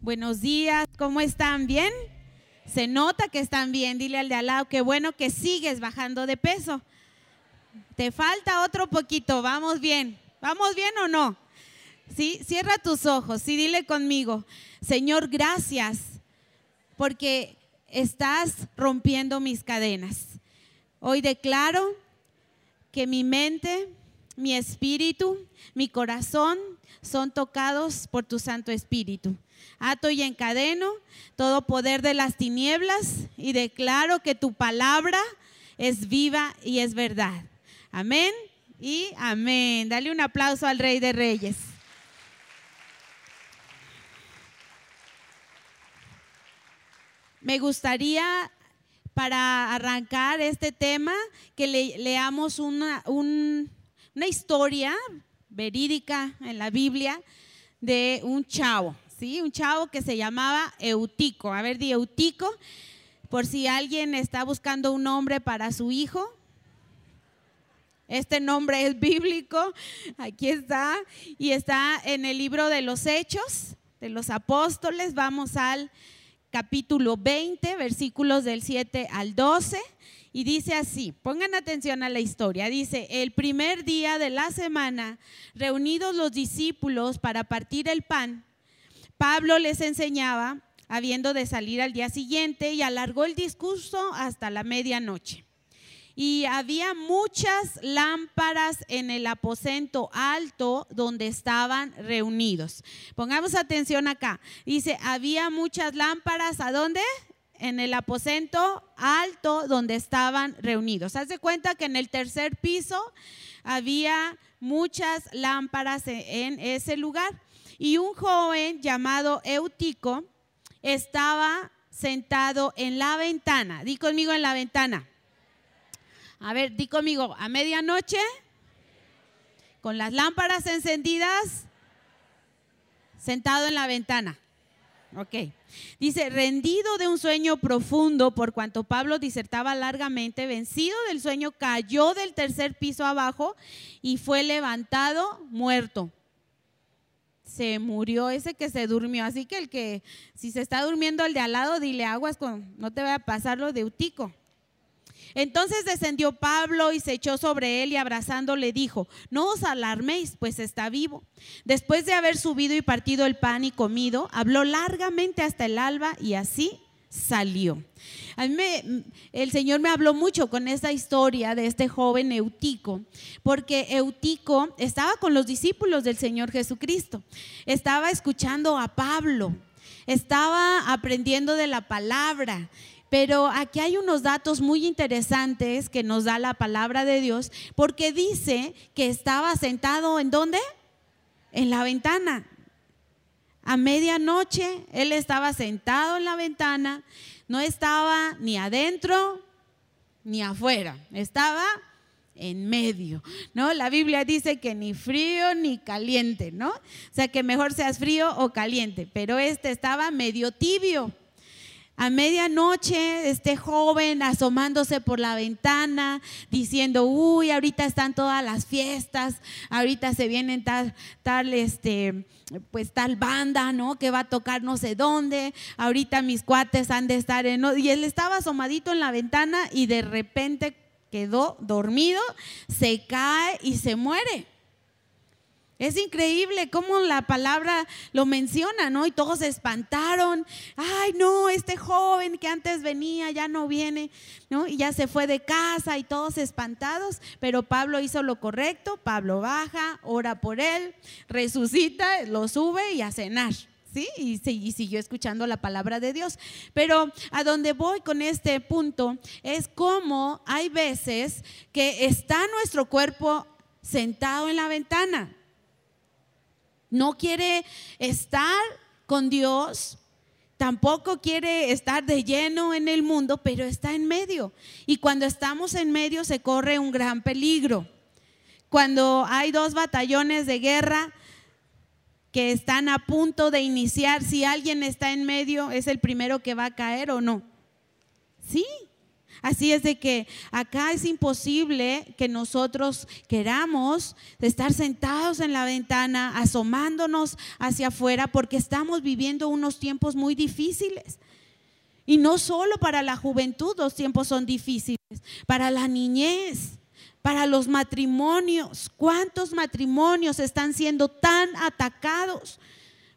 Buenos días, ¿cómo están? ¿Bien? Se nota que están bien. Dile al de al lado, qué bueno que sigues bajando de peso. Te falta otro poquito, vamos bien. ¿Vamos bien o no? Sí, cierra tus ojos y dile conmigo, Señor, gracias porque estás rompiendo mis cadenas. Hoy declaro que mi mente, mi espíritu, mi corazón son tocados por tu Santo Espíritu. Ato y encadeno todo poder de las tinieblas y declaro que tu palabra es viva y es verdad. Amén y amén. Dale un aplauso al Rey de Reyes. Me gustaría para arrancar este tema que leamos una, una historia verídica en la Biblia de un chavo, ¿sí? Un chavo que se llamaba Eutico. A ver, di Eutico, por si alguien está buscando un nombre para su hijo. Este nombre es bíblico, aquí está, y está en el libro de los Hechos de los Apóstoles. Vamos al capítulo 20, versículos del 7 al 12. Y dice así, pongan atención a la historia, dice, el primer día de la semana, reunidos los discípulos para partir el pan, Pablo les enseñaba, habiendo de salir al día siguiente, y alargó el discurso hasta la medianoche y había muchas lámparas en el aposento alto donde estaban reunidos. Pongamos atención acá. Dice, había muchas lámparas, ¿a dónde? En el aposento alto donde estaban reunidos. Haz de cuenta que en el tercer piso había muchas lámparas en ese lugar. Y un joven llamado Eutico estaba sentado en la ventana. Di conmigo en la ventana. A ver, di conmigo, a medianoche, con las lámparas encendidas, sentado en la ventana. Ok. Dice, rendido de un sueño profundo, por cuanto Pablo disertaba largamente, vencido del sueño, cayó del tercer piso abajo y fue levantado muerto. Se murió ese que se durmió. Así que el que, si se está durmiendo el de al lado, dile aguas con, no te vaya a pasar lo de Utico. Entonces descendió Pablo y se echó sobre él y abrazándole dijo, no os alarméis, pues está vivo. Después de haber subido y partido el pan y comido, habló largamente hasta el alba y así salió. A mí el Señor me habló mucho con esta historia de este joven Eutico, porque Eutico estaba con los discípulos del Señor Jesucristo, estaba escuchando a Pablo, estaba aprendiendo de la palabra pero aquí hay unos datos muy interesantes que nos da la palabra de Dios, porque dice que estaba sentado en dónde? En la ventana. A medianoche él estaba sentado en la ventana, no estaba ni adentro ni afuera, estaba en medio, ¿no? La Biblia dice que ni frío ni caliente, ¿no? O sea, que mejor seas frío o caliente, pero este estaba medio tibio. A medianoche, este joven asomándose por la ventana, diciendo, uy, ahorita están todas las fiestas, ahorita se vienen tal, tal, este, pues tal banda, ¿no? Que va a tocar no sé dónde, ahorita mis cuates han de estar en... Y él estaba asomadito en la ventana y de repente quedó dormido, se cae y se muere. Es increíble cómo la palabra lo menciona, ¿no? Y todos se espantaron. Ay, no, este joven que antes venía ya no viene, ¿no? Y ya se fue de casa y todos espantados. Pero Pablo hizo lo correcto. Pablo baja, ora por él, resucita, lo sube y a cenar. ¿Sí? Y, y siguió escuchando la palabra de Dios. Pero a donde voy con este punto es cómo hay veces que está nuestro cuerpo sentado en la ventana no quiere estar con Dios, tampoco quiere estar de lleno en el mundo, pero está en medio. Y cuando estamos en medio se corre un gran peligro. Cuando hay dos batallones de guerra que están a punto de iniciar, si alguien está en medio, ¿es el primero que va a caer o no? Sí, Así es de que acá es imposible que nosotros queramos estar sentados en la ventana, asomándonos hacia afuera, porque estamos viviendo unos tiempos muy difíciles. Y no solo para la juventud los tiempos son difíciles, para la niñez, para los matrimonios. ¿Cuántos matrimonios están siendo tan atacados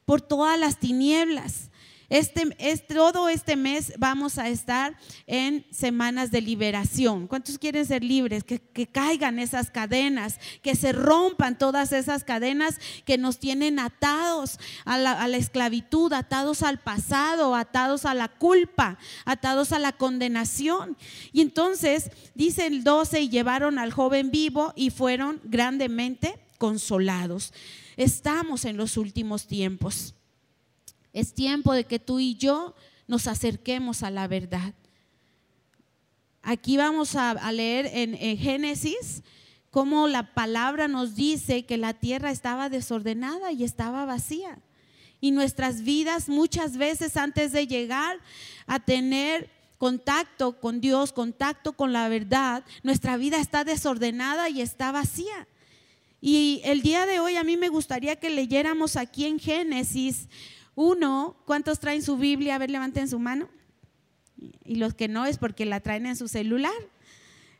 por todas las tinieblas? Este, es, todo este mes vamos a estar en semanas de liberación. ¿Cuántos quieren ser libres? Que, caigan esas cadenas, que se rompan todas esas cadenas que nos tienen atados a la, a la esclavitud, atados al pasado, atados a la culpa, atados a la condenación. Y entonces dice el 12, y llevaron al joven vivo y fueron grandemente consolados. Estamos en los últimos tiempos. Es tiempo de que tú y yo nos acerquemos a la verdad. Aquí vamos a, leer en, Génesis cómo la palabra nos dice que la tierra estaba desordenada y estaba vacía. Y nuestras vidas muchas veces antes de llegar a tener contacto con Dios, contacto con la verdad, nuestra vida está desordenada y está vacía. Y el día de hoy a mí me gustaría que leyéramos aquí en Génesis uno, ¿cuántos traen su Biblia? A ver, levanten su mano. Y los que no es porque la traen en su celular.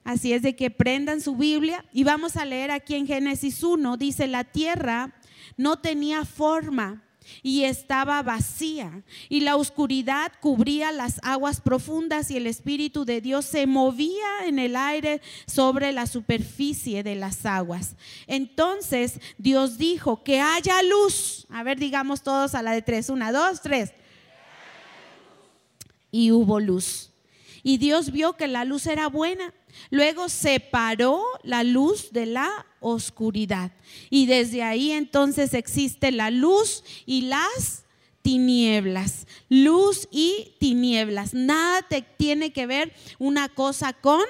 Así es de que prendan su Biblia y vamos a leer aquí en Génesis 1, dice, la tierra no tenía forma y estaba vacía y la oscuridad cubría las aguas profundas y el Espíritu de Dios se movía en el aire sobre la superficie de las aguas. Entonces Dios dijo que haya luz. A ver, digamos todos a la de tres. Una, dos, tres. Y hubo luz. Y Dios vio que la luz era buena. Luego separó la luz de la oscuridad. Y desde ahí entonces existe la luz y las tinieblas. Luz y tinieblas. Nada te tiene que ver una cosa con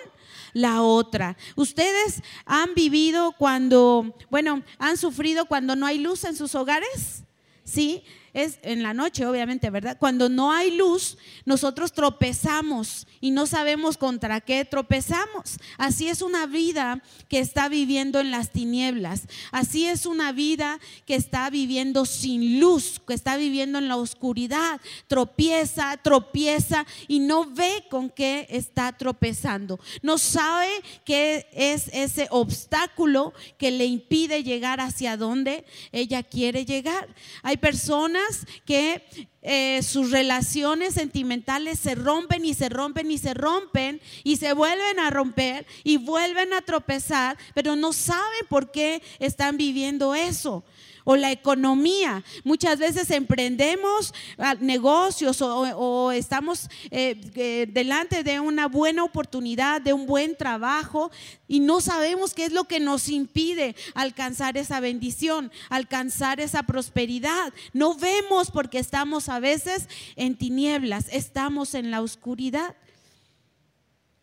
la otra. Ustedes han vivido cuando, bueno, han sufrido cuando no hay luz en sus hogares. ¿Sí? Es en la noche, obviamente, ¿verdad? Cuando no hay luz, nosotros tropezamos y no sabemos contra qué tropezamos. Así es una vida que está viviendo en las tinieblas. Así es una vida que está viviendo sin luz, que está viviendo en la oscuridad. Tropieza, tropieza y no ve con qué está tropezando. No sabe qué es ese obstáculo que le impide llegar hacia donde ella quiere llegar. Hay personas que eh, sus relaciones sentimentales se rompen y se rompen y se rompen y se vuelven a romper y vuelven a tropezar, pero no saben por qué están viviendo eso o la economía. Muchas veces emprendemos ah, negocios o, estamos eh, eh, delante de una buena oportunidad, de un buen trabajo y no sabemos qué es lo que nos impide alcanzar esa bendición, alcanzar esa prosperidad. No vemos porque estamos a veces en tinieblas, estamos en la oscuridad.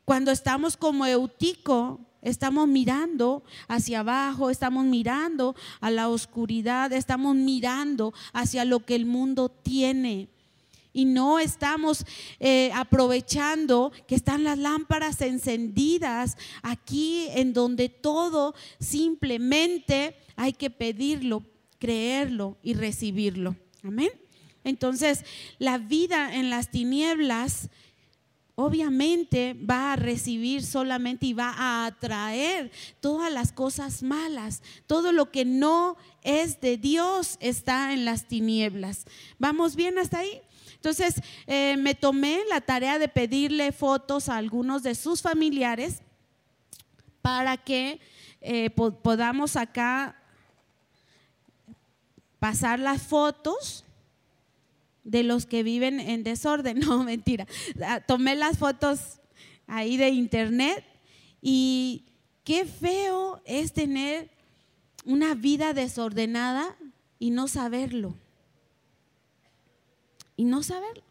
Cuando estamos como Eutico, Estamos mirando hacia abajo, estamos mirando a la oscuridad, estamos mirando hacia lo que el mundo tiene. Y no estamos eh, aprovechando que están las lámparas encendidas aquí en donde todo simplemente hay que pedirlo, creerlo y recibirlo. Amén. Entonces, la vida en las tinieblas obviamente va a recibir solamente y va a atraer todas las cosas malas. Todo lo que no es de Dios está en las tinieblas. ¿Vamos bien hasta ahí? Entonces, eh, me tomé la tarea de pedirle fotos a algunos de sus familiares para que eh, podamos acá pasar las fotos de los que viven en desorden. No, mentira. Ah, tomé las fotos ahí de internet y qué feo es tener una vida desordenada y no saberlo. Y no saberlo.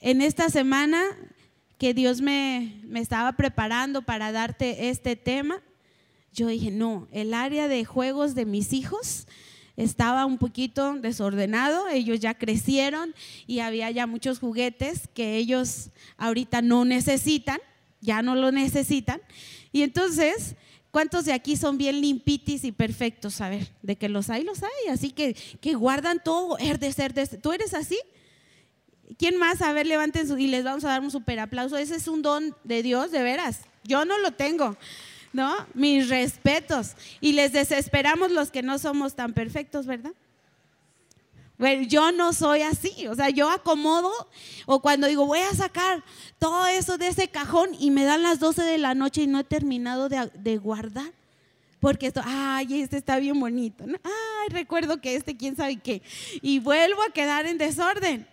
En esta semana que Dios me, me estaba preparando para darte este tema, yo dije, no, el área de juegos de mis hijos estaba un poquito desordenado, ellos ya crecieron y había ya muchos juguetes que ellos ahorita no necesitan, ya no lo necesitan. Y entonces, ¿cuántos de aquí son bien limpitis y perfectos? A ver, de que los hay, los hay, así que, que guardan todo, herdes, herdes. ¿Tú eres así? ¿Quién más? A ver, levanten su, y les vamos a dar un super aplauso. Ese es un don de Dios, de veras. Yo no lo tengo. ¿No? Mis respetos. Y les desesperamos los que no somos tan perfectos, ¿verdad? Bueno, yo no soy así, o sea, yo acomodo o cuando digo voy a sacar todo eso de ese cajón y me dan las 12 de la noche y no he terminado de, guardar. Porque esto, ay, este está bien bonito. Ay, recuerdo que este, quién sabe qué. Y vuelvo a quedar en desorden.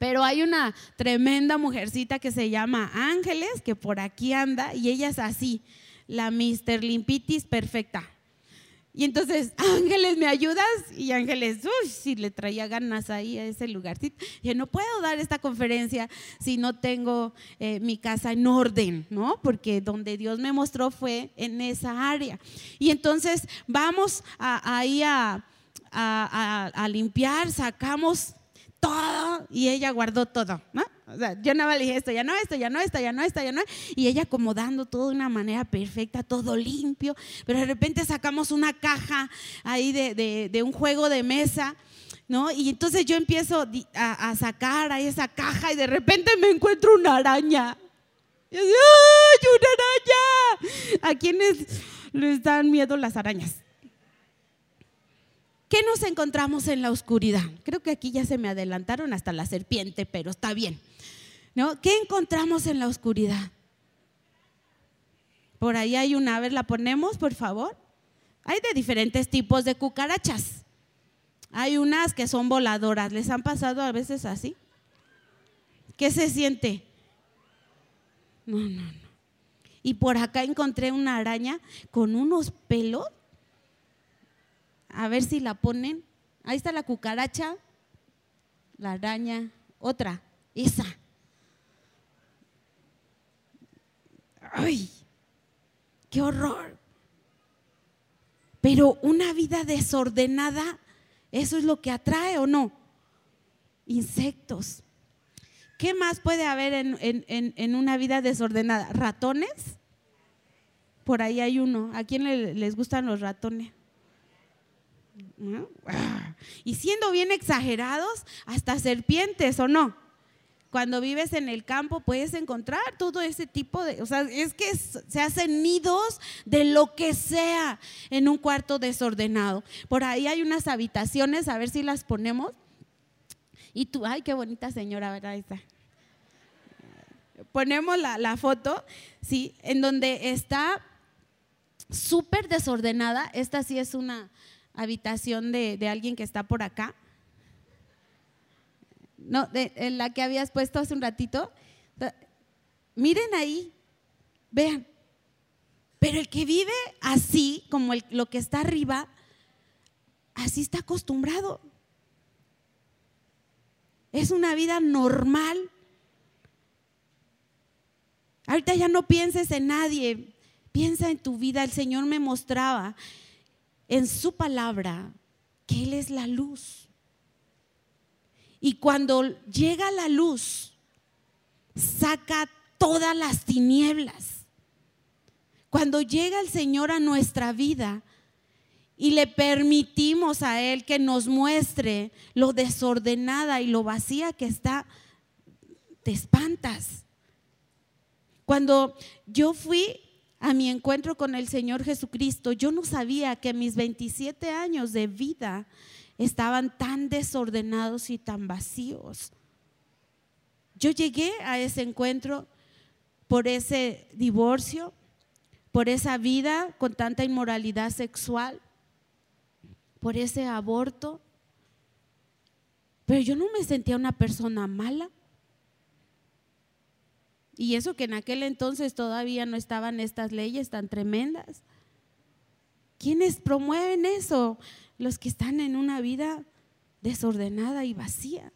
Pero hay una tremenda mujercita que se llama Ángeles, que por aquí anda, y ella es así, la Mister Limpitis perfecta. Y entonces, Ángeles, ¿me ayudas? Y Ángeles, uy, si le traía ganas ahí a ese lugarcito. Yo no puedo dar esta conferencia si no tengo eh, mi casa en orden, ¿no? Porque donde Dios me mostró fue en esa área. Y entonces vamos ahí a, a limpiar, sacamos todo y ella guardó todo, ¿no? O sea, yo nada le dije esto, ya no, esto, ya no, esto, ya no, esto, ya no. Y ella acomodando todo de una manera perfecta, todo limpio. Pero de repente sacamos una caja ahí de, un juego de mesa, ¿no? Y entonces yo empiezo a, sacar ahí esa caja y de repente me encuentro una araña. Y yo, ¡ay, una araña! ¿A quiénes les dan miedo las arañas? ¿Qué nos encontramos en la oscuridad? Creo que aquí ya se me adelantaron hasta la serpiente, pero está bien. ¿No? ¿Qué encontramos en la oscuridad? Por ahí hay una, a ver, la ponemos, por favor. Hay de diferentes tipos de cucarachas. Hay unas que son voladoras. ¿Les han pasado a veces así? ¿Qué se siente? No, no, no. Y por acá encontré una araña con unos pelos a ver si la ponen. Ahí está la cucaracha, la araña, otra, esa. ¡Ay! ¡Qué horror! Pero una vida desordenada, ¿eso es lo que atrae o no? Insectos. ¿Qué más puede haber en, una vida desordenada? ¿Ratones? Por ahí hay uno. ¿A quién les gustan los ratones? Y siendo bien exagerados, hasta serpientes o no. Cuando vives en el campo puedes encontrar todo ese tipo de, o sea, es que se hacen nidos de lo que sea en un cuarto desordenado. Por ahí hay unas habitaciones, a ver si las ponemos. Y tú, ay, qué bonita señora, ¿verdad? Ahí. Ponemos la, la foto, sí, en donde está súper desordenada. Esta sí es una, habitación de, alguien que está por acá. No, de, la que habías puesto hace un ratito. Miren ahí, vean. Pero el que vive así, como lo que está arriba, así está acostumbrado. Es una vida normal. Ahorita ya no pienses en nadie, piensa en tu vida. El Señor me mostraba en su palabra que Él es la luz. Y cuando llega la luz, saca todas las tinieblas. Cuando llega el Señor a nuestra vida y le permitimos a Él que nos muestre lo desordenada y lo vacía que está, te espantas. Cuando yo fui a mi encuentro con el Señor Jesucristo, yo no sabía que mis 27 años de vida estaban tan desordenados y tan vacíos. Yo llegué a ese encuentro por ese divorcio, por esa vida con tanta inmoralidad sexual, por ese aborto. Pero yo no me sentía una persona mala. Y eso que en aquel entonces todavía no estaban estas leyes tan tremendas. ¿Quiénes promueven eso? Los que están en una vida desordenada y vacía.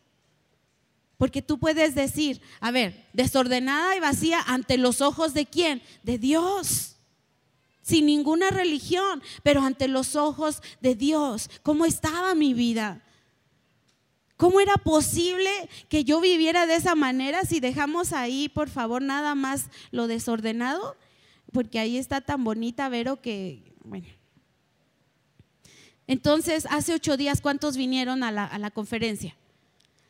Porque tú puedes decir, a ver, desordenada y vacía ante los ojos de quién? De Dios. sin ninguna religión, pero ante los ojos de Dios, ¿cómo estaba mi vida? ¿Cómo era posible que yo viviera de esa manera si dejamos ahí, por favor, nada más lo desordenado? Porque ahí está tan bonita Vero que, bueno. Entonces, hace ocho días, ¿cuántos vinieron a la, conferencia?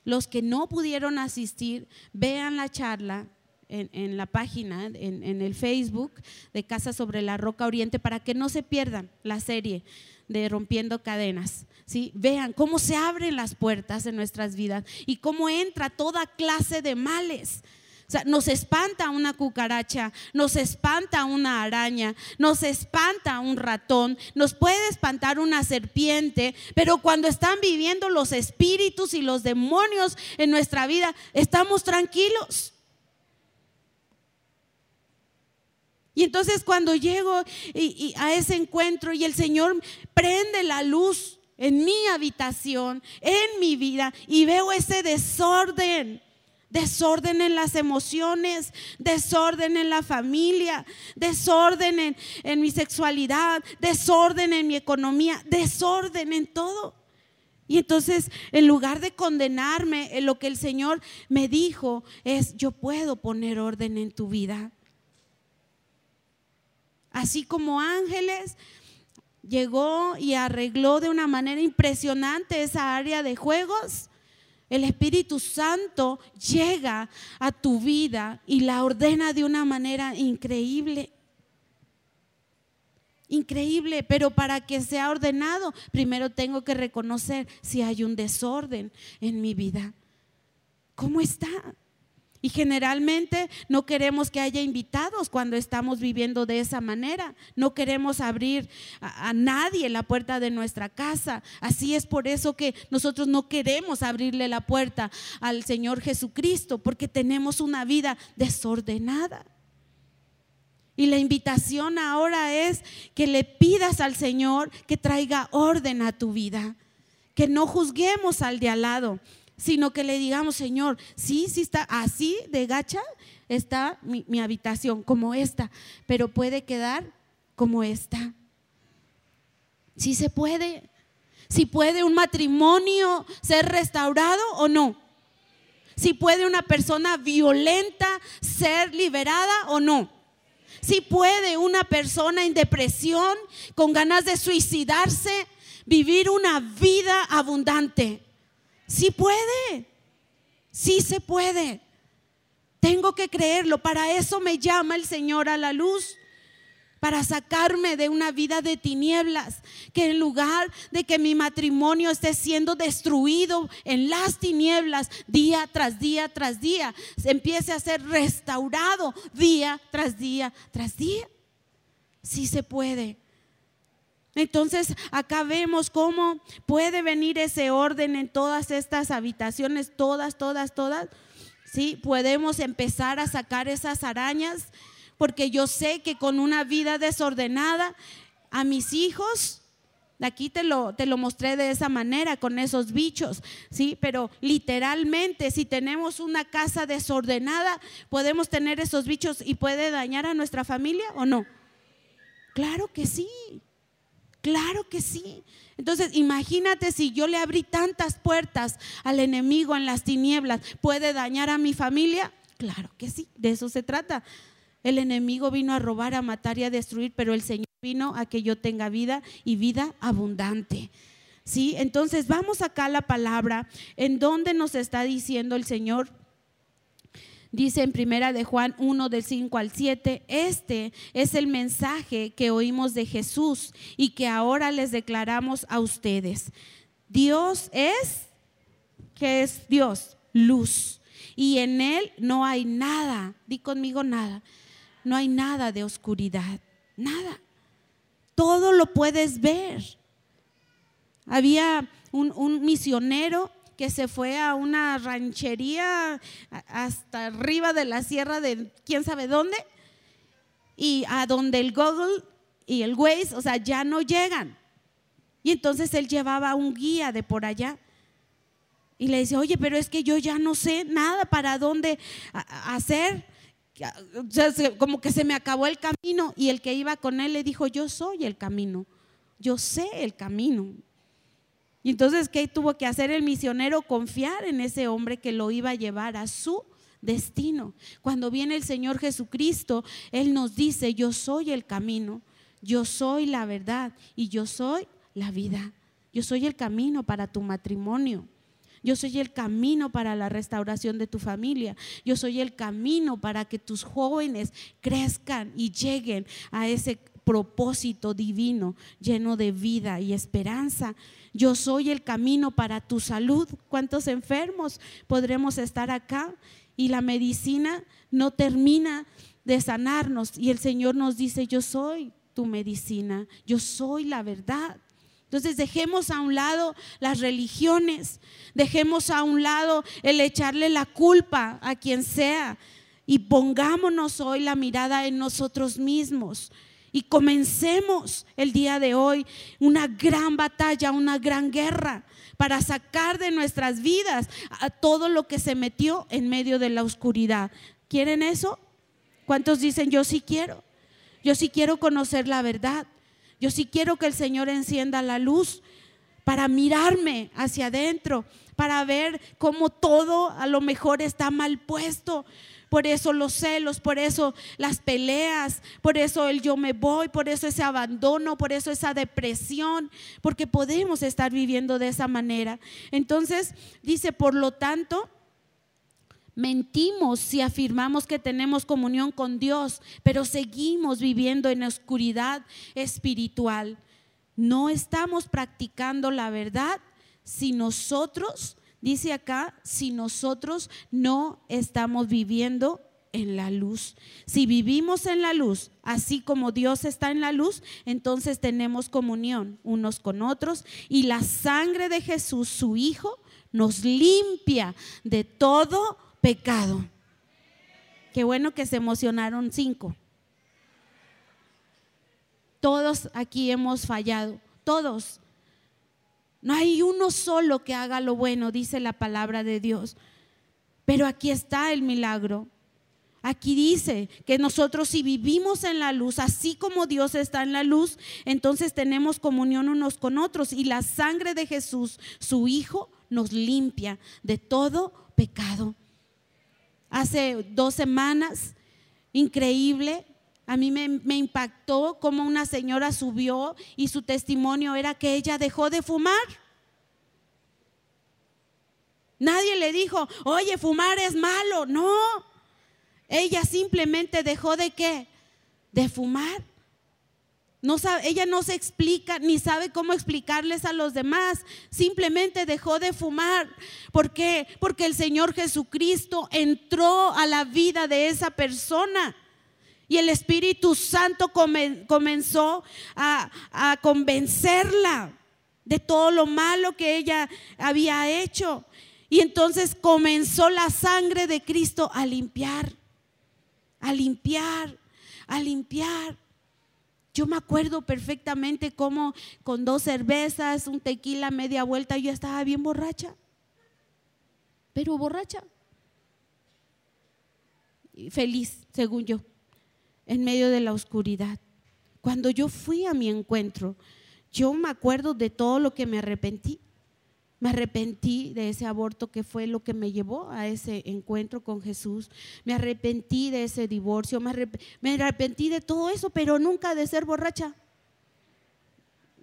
Los que no pudieron asistir, vean la charla en, la página, en, en, el Facebook de Casa sobre la Roca Oriente, para que no se pierdan la serie de Rompiendo Cadenas. ¿sí? Vean cómo se abren las puertas en nuestras vidas y cómo entra toda clase de males. O sea, nos espanta una cucaracha, nos espanta una araña, nos espanta un ratón, nos puede espantar una serpiente, pero cuando están viviendo los espíritus y los demonios en nuestra vida, estamos tranquilos. Y entonces cuando llego a ese encuentro y el Señor prende la luz en mi habitación, en mi vida, y veo ese desorden, desorden en las emociones, desorden en la familia, desorden en, en mi sexualidad, desorden en mi economía, desorden en todo. Y entonces, en lugar de condenarme, en lo que el Señor me dijo es, yo puedo poner orden en tu vida así como ángeles, llegó y arregló de una manera impresionante esa área de juegos. El Espíritu Santo llega a tu vida y la ordena de una manera increíble. Increíble, pero para que sea ordenado, primero tengo que reconocer si hay un desorden en mi vida. ¿Cómo está? Y generalmente no queremos que haya invitados cuando estamos viviendo de esa manera. No queremos abrir a, nadie la puerta de nuestra casa. Así es por eso que nosotros no queremos abrirle la puerta al Señor Jesucristo, porque tenemos una vida desordenada. Y la invitación ahora es que le pidas al Señor que traiga orden a tu vida, que no juzguemos al de al lado, sino que le digamos, Señor, sí, sí está así de gacha, está mi, habitación como esta, pero puede quedar como esta. Sí se puede. Si puede un matrimonio ser restaurado o no. Si puede una persona violenta ser liberada o no. Si puede una persona en depresión, con ganas de suicidarse, vivir una vida abundante. Sí puede, sí se puede. Tengo que creerlo, para eso me llama el Señor a la luz para sacarme de una vida de tinieblas, que en lugar de que mi matrimonio esté siendo destruido en las tinieblas día tras día tras día, empiece a ser restaurado día tras día tras día. Sí se puede. Entonces acá vemos cómo puede venir ese orden en todas estas habitaciones, todas, todas, todas. Sí, podemos empezar a sacar esas arañas porque yo sé que con una vida desordenada a mis hijos Aquí te lo, te lo mostré de esa manera, con esos bichos, ¿sí? Pero literalmente, si tenemos una casa desordenada, podemos tener esos bichos y puede dañar a nuestra familia o no. Claro que sí. Claro que sí. Entonces, imagínate si yo le abrí tantas puertas al enemigo en las tinieblas, ¿puede dañar a mi familia? Claro que sí, de eso se trata. El enemigo vino a robar, a matar y a destruir, pero el Señor vino a que yo tenga vida y vida abundante. ¿Sí? Entonces, vamos acá a la palabra en donde nos está diciendo el Señor Dice en primera de Juan 1 del 5 al 7, este es el mensaje que oímos de Jesús y que ahora les declaramos a ustedes. Dios es, ¿qué es Dios? Luz. Y en Él no hay nada, di conmigo nada, no hay nada de oscuridad, nada. Todo lo puedes ver. Había un, un misionero que se fue a una ranchería hasta arriba de la sierra de quién sabe dónde y a donde el Google y el Waze, o sea, ya no llegan. Y entonces él llevaba un guía de por allá. Y le dice, oye, pero es que yo ya no sé nada para dónde hacer. como que se me acabó el camino y el que iba con él le dijo, yo soy el camino, yo sé el camino. Y entonces, ¿qué tuvo que hacer el misionero? Confiar en ese hombre que lo iba a llevar a su destino. Cuando viene el Señor Jesucristo, Él nos dice, yo soy el camino, yo soy la verdad y yo soy la vida. Yo soy el camino para tu matrimonio. Yo soy el camino para la restauración de tu familia. Yo soy el camino para que tus jóvenes crezcan y lleguen a ese propósito divino lleno de vida y esperanza. Yo soy el camino para tu salud. ¿Cuántos enfermos podremos estar acá? Y la medicina no termina de sanarnos. Y el Señor nos dice, yo soy tu medicina, yo soy la verdad. Entonces dejemos a un lado las religiones, dejemos a un lado el echarle la culpa a quien sea y pongámonos hoy la mirada en nosotros mismos y comencemos el día de hoy una gran batalla, una gran guerra para sacar de nuestras vidas a todo lo que se metió en medio de la oscuridad. ¿Quieren eso? ¿Cuántos dicen yo sí quiero? Yo sí quiero conocer la verdad. Yo sí quiero que el Señor encienda la luz para mirarme hacia adentro, para ver cómo todo a lo mejor está mal puesto. Por eso los celos, por eso las peleas, por eso el yo me voy, por eso ese abandono, por eso esa depresión, porque podemos estar viviendo de esa manera. Entonces dice, por lo tanto, Mentimos si afirmamos que tenemos comunión con Dios, pero seguimos viviendo en oscuridad espiritual. No estamos practicando la verdad si nosotros, dice acá, si nosotros no estamos viviendo en la luz. Si vivimos en la luz, así como Dios está en la luz, entonces tenemos comunión unos con otros y la sangre de Jesús, su Hijo, nos limpia de todo pecado. Qué bueno que se emocionaron cinco. Todos aquí hemos fallado, todos. No hay uno solo que haga lo bueno, dice la palabra de Dios. Pero aquí está el milagro. Aquí dice que nosotros si vivimos en la luz, así como Dios está en la luz, entonces tenemos comunión unos con otros y la sangre de Jesús, su Hijo, nos limpia de todo pecado hace dos semanas, increíble. A mí me, impactó cómo una señora subió y su testimonio era que ella dejó de fumar. Nadie le dijo, oye, fumar es malo. No, ella simplemente dejó de qué? De fumar ella no se explica ni sabe cómo explicarles a los demás. Simplemente dejó de fumar. ¿Por qué? Porque el Señor Jesucristo entró a la vida de esa persona. Y el Espíritu Santo comenzó a, a convencerla de todo lo malo que ella había hecho. Y entonces comenzó la sangre de Cristo a limpiar, a limpiar, a limpiar. Yo me acuerdo perfectamente cómo con dos cervezas, un tequila, media vuelta, yo estaba bien borracha. Pero borracha. Y feliz, según yo, en medio de la oscuridad. Cuando yo fui a mi encuentro, yo me acuerdo de todo lo que me arrepentí. Me arrepentí de ese aborto que fue lo que me llevó a ese encuentro con Jesús. Me arrepentí de ese divorcio. Me, arrepentí de todo eso, pero nunca de ser borracha.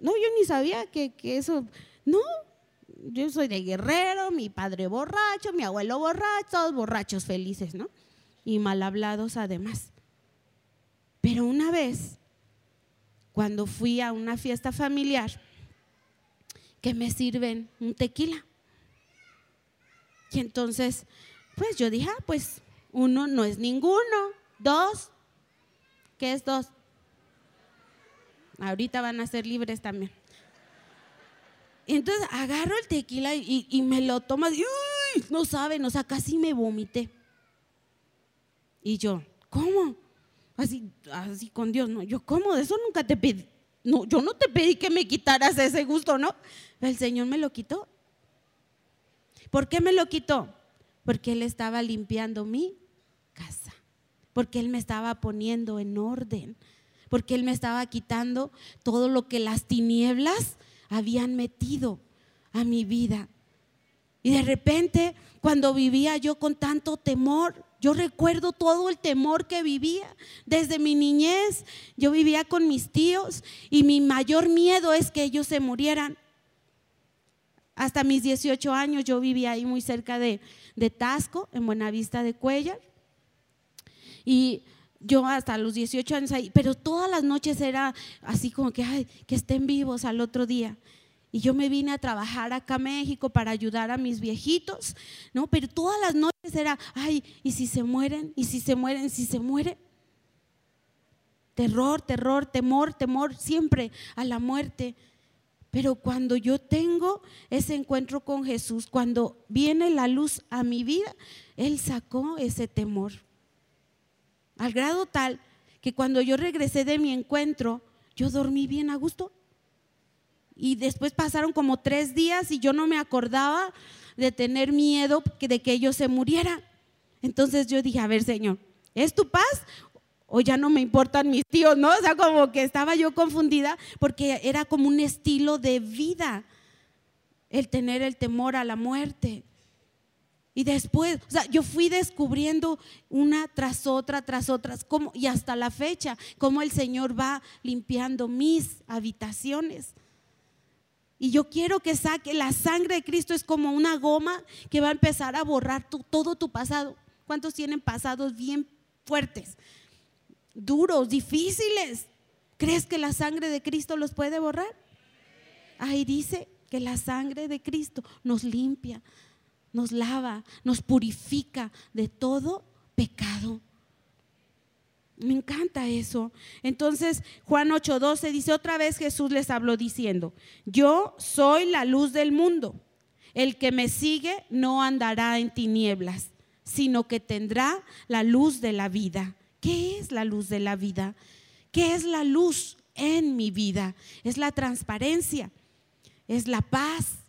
No, yo ni sabía que, que eso... No, yo soy de guerrero, mi padre borracho, mi abuelo borracho, todos borrachos felices, ¿no? Y mal hablados además. Pero una vez, cuando fui a una fiesta familiar, que me sirven un tequila. Y entonces, pues yo dije, ah, pues uno no es ninguno. Dos, ¿qué es dos? Ahorita van a ser libres también. Entonces agarro el tequila y, me lo tomo y no saben, o sea, casi me vomité. Y yo, ¿cómo? Así, así con Dios, no, yo, ¿cómo? De eso nunca te pedí. No, yo no te pedí que me quitaras ese gusto, ¿no? El Señor me lo quitó. ¿Por qué me lo quitó? Porque Él estaba limpiando mi casa. porque Él me estaba poniendo en orden, porque Él me estaba quitando todo lo que las tinieblas habían metido a mi vida. Y de repente, cuando vivía yo con tanto temor, yo recuerdo todo el temor que vivía desde mi niñez. Yo vivía con mis tíos y mi mayor miedo es que ellos se murieran. Hasta mis 18 años yo vivía ahí muy cerca de, de Tasco, en Buenavista de Cuellar. Y yo hasta los 18 años ahí, pero todas las noches era así como que, ay, que estén vivos al otro día. Y yo me vine a trabajar acá a México para ayudar a mis viejitos, ¿no? Pero todas las noches era, ay, ¿y si se mueren? ¿Y si se mueren? ¿Si se mueren? Terror, terror, temor, temor, siempre a la muerte. Pero cuando yo tengo ese encuentro con Jesús, cuando viene la luz a mi vida, Él sacó ese temor. Al grado tal que cuando yo regresé de mi encuentro, yo dormí bien a gusto. Y después pasaron como tres días y yo no me acordaba de tener miedo de que ellos se murieran. Entonces yo dije, a ver, Señor, ¿es tu paz o ya no me importan mis tíos, ¿no? O sea, como que estaba yo confundida porque era como un estilo de vida el tener el temor a la muerte. Y después, o sea, yo fui descubriendo una tras otra, tras otras, como, y hasta la fecha, cómo el Señor va limpiando mis habitaciones. Y yo quiero que saque, la sangre de Cristo es como una goma que va a empezar a borrar todo tu pasado. ¿Cuántos tienen pasados bien fuertes? duros, difíciles. ¿Crees que la sangre de Cristo los puede borrar? Ahí dice que la sangre de Cristo nos limpia, nos lava, nos purifica de todo pecado. Me encanta eso. Entonces, Juan 8:12 dice, otra vez Jesús les habló diciendo, yo soy la luz del mundo. El que me sigue no andará en tinieblas, sino que tendrá la luz de la vida. ¿Qué es la luz de la vida? ¿Qué es la luz en mi vida? Es la transparencia, es la paz,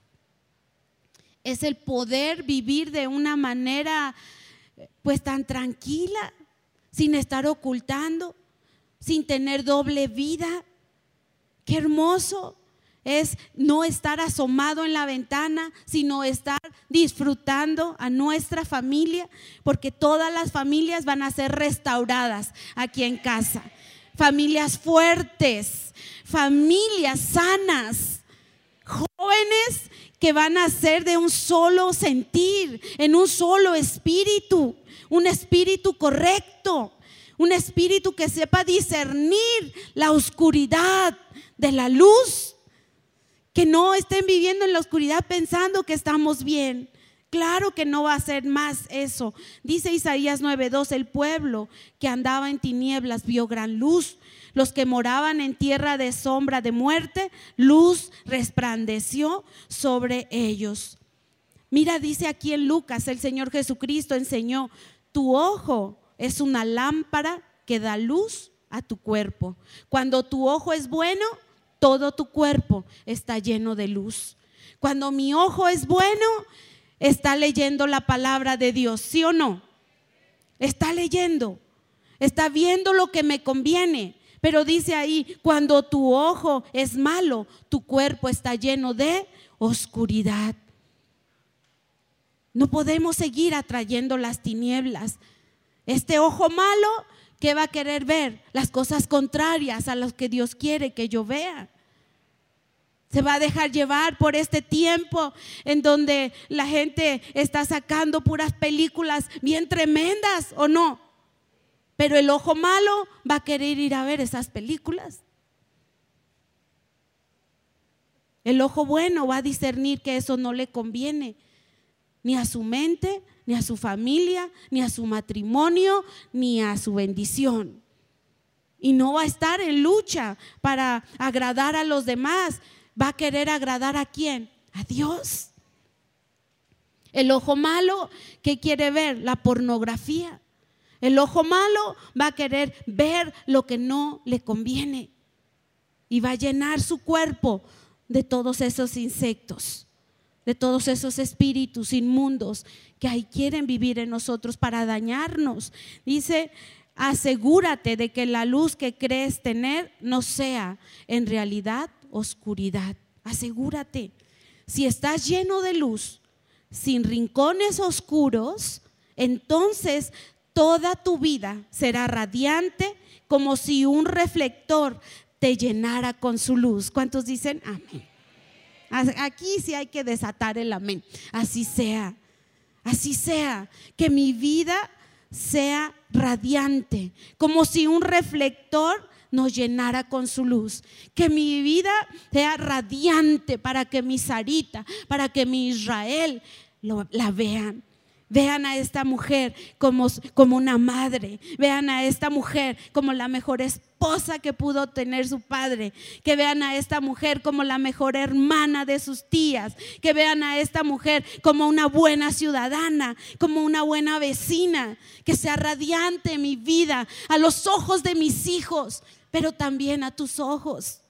es el poder vivir de una manera pues tan tranquila, sin estar ocultando, sin tener doble vida. Qué hermoso es no estar asomado en la ventana, sino estar disfrutando a nuestra familia, porque todas las familias van a ser restauradas aquí en casa. Familias fuertes, familias sanas, jóvenes que van a ser de un solo sentir, en un solo espíritu, un espíritu correcto, un espíritu que sepa discernir la oscuridad de la luz que no estén viviendo en la oscuridad pensando que estamos bien. Claro que no va a ser más eso. Dice Isaías 9:2, el pueblo que andaba en tinieblas vio gran luz. Los que moraban en tierra de sombra de muerte, luz resplandeció sobre ellos. Mira, dice aquí en Lucas, el Señor Jesucristo enseñó, tu ojo es una lámpara que da luz a tu cuerpo. Cuando tu ojo es bueno, todo tu cuerpo está lleno de luz. Cuando mi ojo es bueno, está leyendo la palabra de Dios, ¿sí o no? Está leyendo, está viendo lo que me conviene. Pero dice ahí, cuando tu ojo es malo, tu cuerpo está lleno de oscuridad. No podemos seguir atrayendo las tinieblas. Este ojo malo, ¿qué va a querer ver? Las cosas contrarias a las que Dios quiere que yo vea se va a dejar llevar por este tiempo en donde la gente está sacando puras películas bien tremendas o no. Pero el ojo malo va a querer ir a ver esas películas. El ojo bueno va a discernir que eso no le conviene ni a su mente, ni a su familia, ni a su matrimonio, ni a su bendición. Y no va a estar en lucha para agradar a los demás, va a querer agradar a quién? A Dios. El ojo malo, ¿qué quiere ver? La pornografía. El ojo malo va a querer ver lo que no le conviene y va a llenar su cuerpo de todos esos insectos, de todos esos espíritus inmundos que ahí quieren vivir en nosotros para dañarnos. Dice asegúrate de que la luz que crees tener no sea en realidad oscuridad. Asegúrate. Si estás lleno de luz, sin rincones oscuros, entonces toda tu vida será radiante como si un reflector te llenara con su luz. ¿Cuántos dicen amén? Aquí sí hay que desatar el amén. Así sea. Así sea. Que mi vida sea radiante, como si un reflector nos llenara con su luz. Que mi vida sea radiante para que mi Sarita, para que mi Israel la vean. Vean a esta mujer como, como una madre. Vean a esta mujer como la mejor esposa que pudo tener su padre. Que vean a esta mujer como la mejor hermana de sus tías. Que vean a esta mujer como una buena ciudadana, como una buena vecina. Que sea radiante mi vida a los ojos de mis hijos, pero también a tus ojos.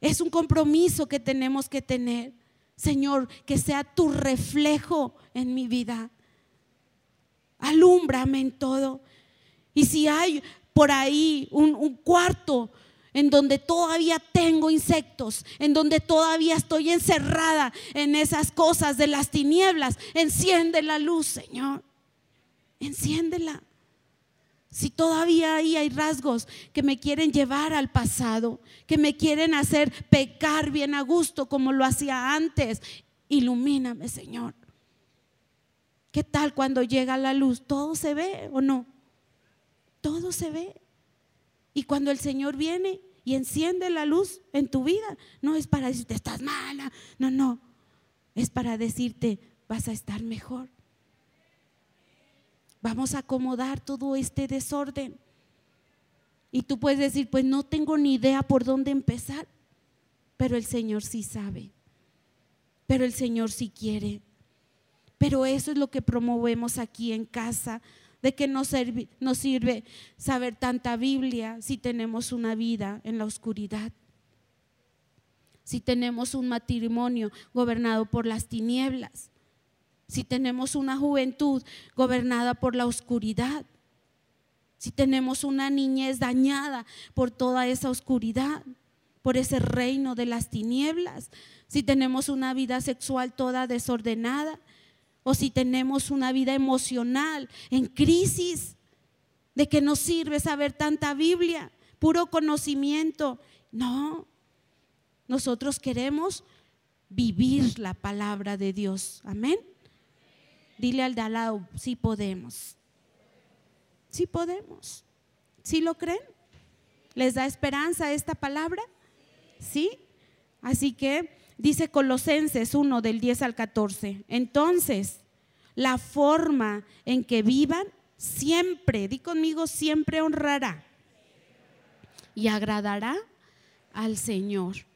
Es un compromiso que tenemos que tener. Señor, que sea tu reflejo en mi vida. Alúmbrame en todo. Y si hay por ahí un, un, cuarto en donde todavía tengo insectos, en donde todavía estoy encerrada en esas cosas de las tinieblas, enciende la luz, Señor. Enciéndela. Si todavía ahí hay rasgos que me quieren llevar al pasado, que me quieren hacer pecar bien a gusto como lo hacía antes, ilumíname, Señor. ¿Qué tal cuando llega la luz? ¿Todo se ve o no? Todo se ve. Y cuando el Señor viene y enciende la luz en tu vida, no es para decirte estás mala, no, no. Es para decirte vas a estar mejor. Vamos a acomodar todo este desorden. Y tú puedes decir, pues no tengo ni idea por dónde empezar, pero el Señor sí sabe, pero el Señor sí quiere. Pero eso es lo que promovemos aquí en casa, de que nos sirve, sirve saber tanta Biblia si tenemos una vida en la oscuridad, si tenemos un matrimonio gobernado por las tinieblas si tenemos una juventud gobernada por la oscuridad, si tenemos una niñez dañada por toda esa oscuridad, por ese reino de las tinieblas, si tenemos una vida sexual toda desordenada, o si tenemos una vida emocional en crisis, ¿de qué nos sirve saber tanta Biblia? Puro conocimiento. No, nosotros queremos vivir la palabra de Dios. Amén. Dile al de al lado, sí podemos. Sí podemos. ¿Sí lo creen? ¿Les da esperanza esta palabra? ¿Sí? Así que dice Colosenses 1 del 10 al 14. Entonces, la forma en que vivan siempre, di conmigo, siempre honrará y agradará al Señor.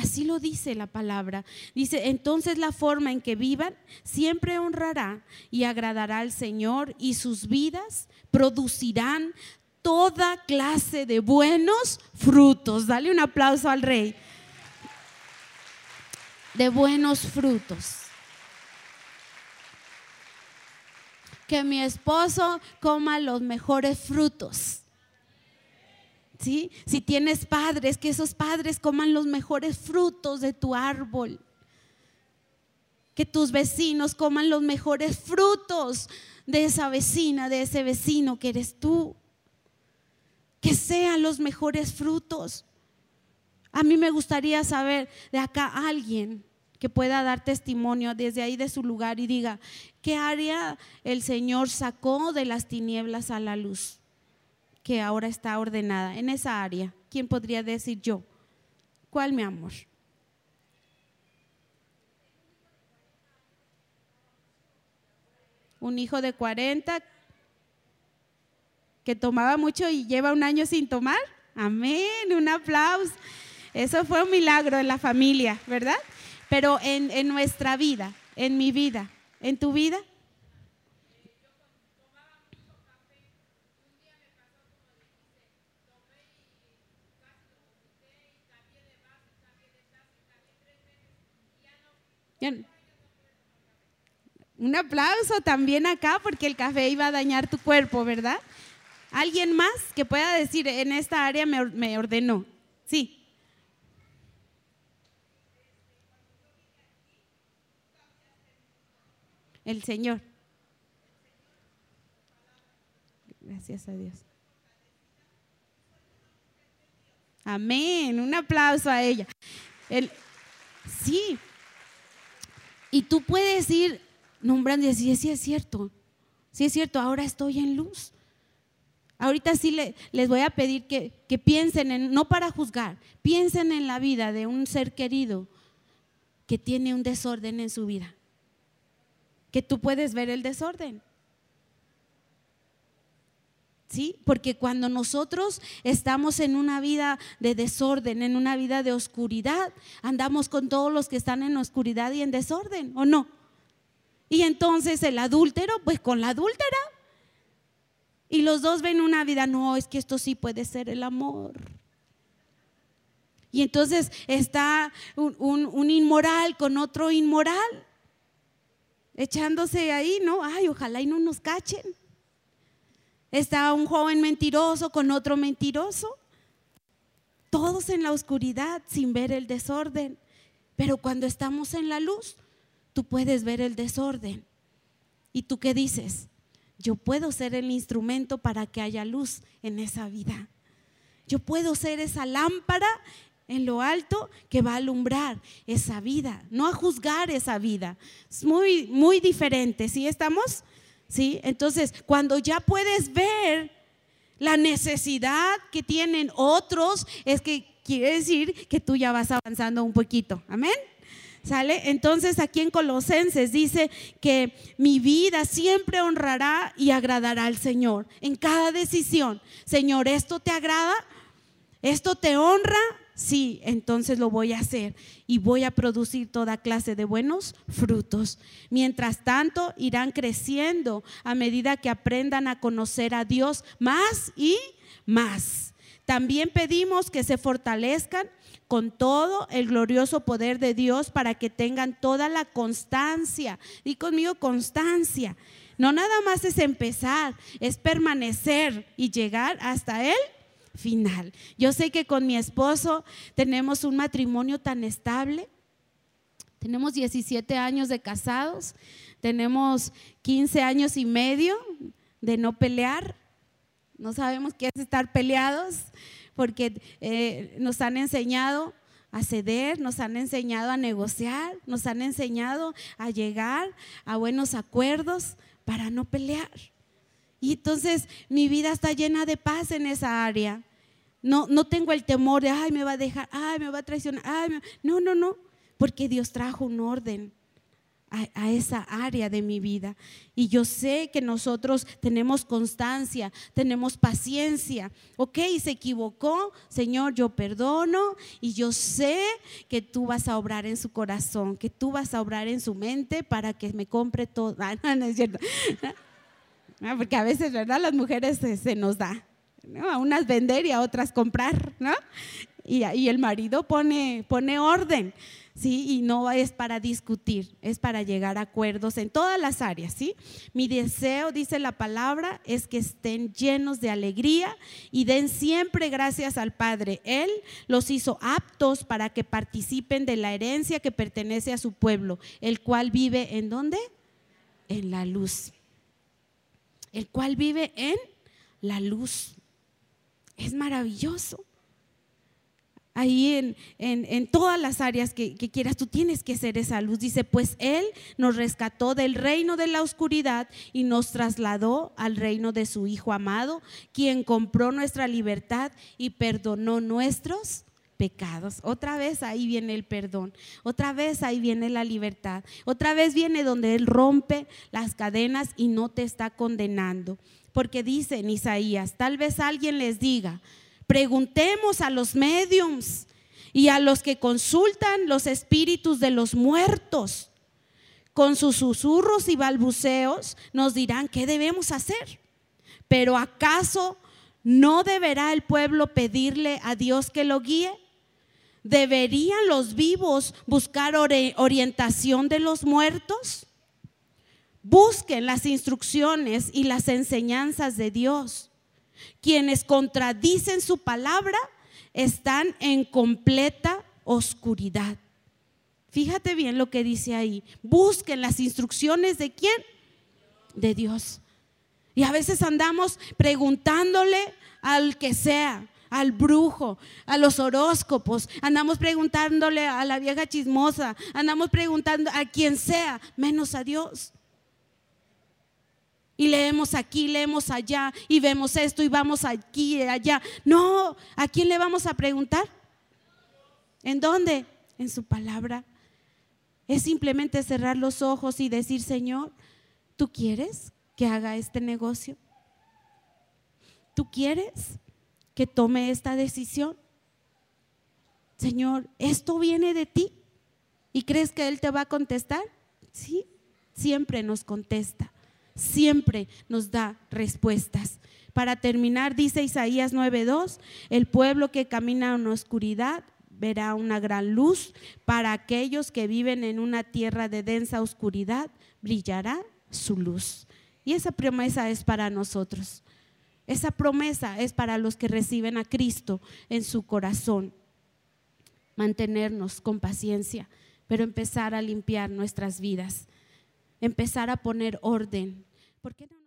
Así lo dice la palabra. Dice, entonces la forma en que vivan siempre honrará y agradará al Señor y sus vidas producirán toda clase de buenos frutos. Dale un aplauso al rey. De buenos frutos. Que mi esposo coma los mejores frutos si tienes padres, que esos padres coman los mejores frutos de tu árbol. Que tus vecinos coman los mejores frutos de esa vecina, de ese vecino que eres tú. Que sean los mejores frutos. A mí me gustaría saber de acá alguien que pueda dar testimonio desde ahí de su lugar y diga, ¿qué área el Señor sacó de las tinieblas a la luz? Que ahora está ordenada en esa área. ¿Quién podría decir yo? ¿Cuál, mi amor? Un hijo de 40 que tomaba mucho y lleva un año sin tomar. Amén, un aplauso. Eso fue un milagro en la familia, ¿verdad? Pero en, en nuestra vida, en mi vida, en tu vida, Un aplauso también acá porque el café iba a dañar tu cuerpo, ¿verdad? ¿Alguien más que pueda decir en esta área me, me ordenó? Sí. El Señor. Gracias a Dios. Amén. Un aplauso a ella. El, sí. Y tú puedes ir nombrando y decir, sí es cierto, sí es cierto, ahora estoy en luz. Ahorita sí les voy a pedir que, que piensen en, no para juzgar, piensen en la vida de un ser querido que tiene un desorden en su vida. Que tú puedes ver el desorden. ¿Sí? Porque cuando nosotros estamos en una vida de desorden, en una vida de oscuridad, andamos con todos los que están en oscuridad y en desorden, ¿o no? Y entonces el adúltero, pues con la adúltera, y los dos ven una vida, no, es que esto sí puede ser el amor. Y entonces está un, inmoral con otro inmoral, echándose ahí, ¿no? Ay, ojalá y no nos cachen. Está un joven mentiroso con otro mentiroso. Todos en la oscuridad sin ver el desorden. Pero cuando estamos en la luz, tú puedes ver el desorden. ¿Y tú qué dices? yo puedo ser el instrumento para que haya luz en esa vida. Yo puedo ser esa lámpara en lo alto que va a alumbrar esa vida, no a juzgar esa vida. Es muy, muy diferente, ¿sí estamos? ¿Sí? Entonces, cuando ya puedes ver la necesidad que tienen otros, es que quiere decir que tú ya vas avanzando un poquito. Amén. ¿Sale? Entonces aquí en Colosenses dice que mi vida siempre honrará y agradará al Señor en cada decisión. Señor, ¿esto te agrada? ¿Esto te honra? Sí, entonces lo voy a hacer y voy a producir toda clase de buenos frutos. Mientras tanto, irán creciendo a medida que aprendan a conocer a Dios más y más. También pedimos que se fortalezcan con todo el glorioso poder de Dios para que tengan toda la constancia. Y conmigo constancia. No nada más es empezar, es permanecer y llegar hasta el final. Yo sé que con mi esposo tenemos un matrimonio tan estable. Tenemos 17 años de casados, tenemos 15 años y medio de no pelear. No sabemos qué es estar peleados porque eh, nos han enseñado a ceder, nos han enseñado a negociar, nos han enseñado a llegar a buenos acuerdos para no pelear. Y entonces mi vida está llena de paz en esa área. No, no tengo el temor de, ay, me va a dejar, ay, me va a traicionar, ay, no, no, no, porque Dios trajo un orden a, esa área de mi vida. Y yo sé que nosotros tenemos constancia, tenemos paciencia. Ok, se equivocó, Señor, yo perdono y yo sé que tú vas a obrar en su corazón, que tú vas a obrar en su mente para que me compre todo. Ah, no, no es cierto. Porque a veces, ¿verdad? Las mujeres se, nos da. A unas vender y a otras comprar, ¿no? Y, y el marido pone, pone orden. ¿sí? Y no es para discutir, es para llegar a acuerdos en todas las áreas, ¿sí? Mi deseo, dice la palabra, es que estén llenos de alegría y den siempre gracias al Padre. Él los hizo aptos para que participen de la herencia que pertenece a su pueblo, el cual vive en dónde? En la luz. El cual vive en la luz. Es maravilloso ahí en, todas las áreas que, que, quieras, tú tienes que ser esa luz. Dice, pues Él nos rescató del reino de la oscuridad y nos trasladó al reino de su Hijo amado, quien compró nuestra libertad y perdonó nuestros pecados. Otra vez ahí viene el perdón, otra vez ahí viene la libertad, otra vez viene donde Él rompe las cadenas y no te está condenando. Porque dice en Isaías, tal vez alguien les diga, Preguntemos a los mediums y a los que consultan los espíritus de los muertos. Con sus susurros y balbuceos nos dirán qué debemos hacer. Pero ¿acaso no deberá el pueblo pedirle a Dios que lo guíe? ¿Deberían los vivos buscar orientación de los muertos? Busquen las instrucciones y las enseñanzas de Dios. Quienes contradicen su palabra están en completa oscuridad. Fíjate bien lo que dice ahí. Busquen las instrucciones de quién? De Dios. Y a veces andamos preguntándole al que sea, al brujo, a los horóscopos, andamos preguntándole a la vieja chismosa, andamos preguntando a quien sea, menos a Dios. Y leemos aquí, leemos allá, y vemos esto, y vamos aquí y allá. No, ¿a quién le vamos a preguntar? ¿En dónde? En su palabra. Es simplemente cerrar los ojos y decir, Señor, ¿tú quieres que haga este negocio? ¿Tú quieres que tome esta decisión? Señor, ¿esto viene de ti? ¿Y crees que Él te va a contestar? Sí, siempre nos contesta, siempre nos da respuestas. Para terminar, dice Isaías 9:2, el pueblo que camina en oscuridad verá una gran luz. Para aquellos que viven en una tierra de densa oscuridad, brillará su luz. Y esa promesa es para nosotros. Esa promesa es para los que reciben a Cristo en su corazón. Mantenernos con paciencia, pero empezar a limpiar nuestras vidas, empezar a poner orden. ¿Por qué no?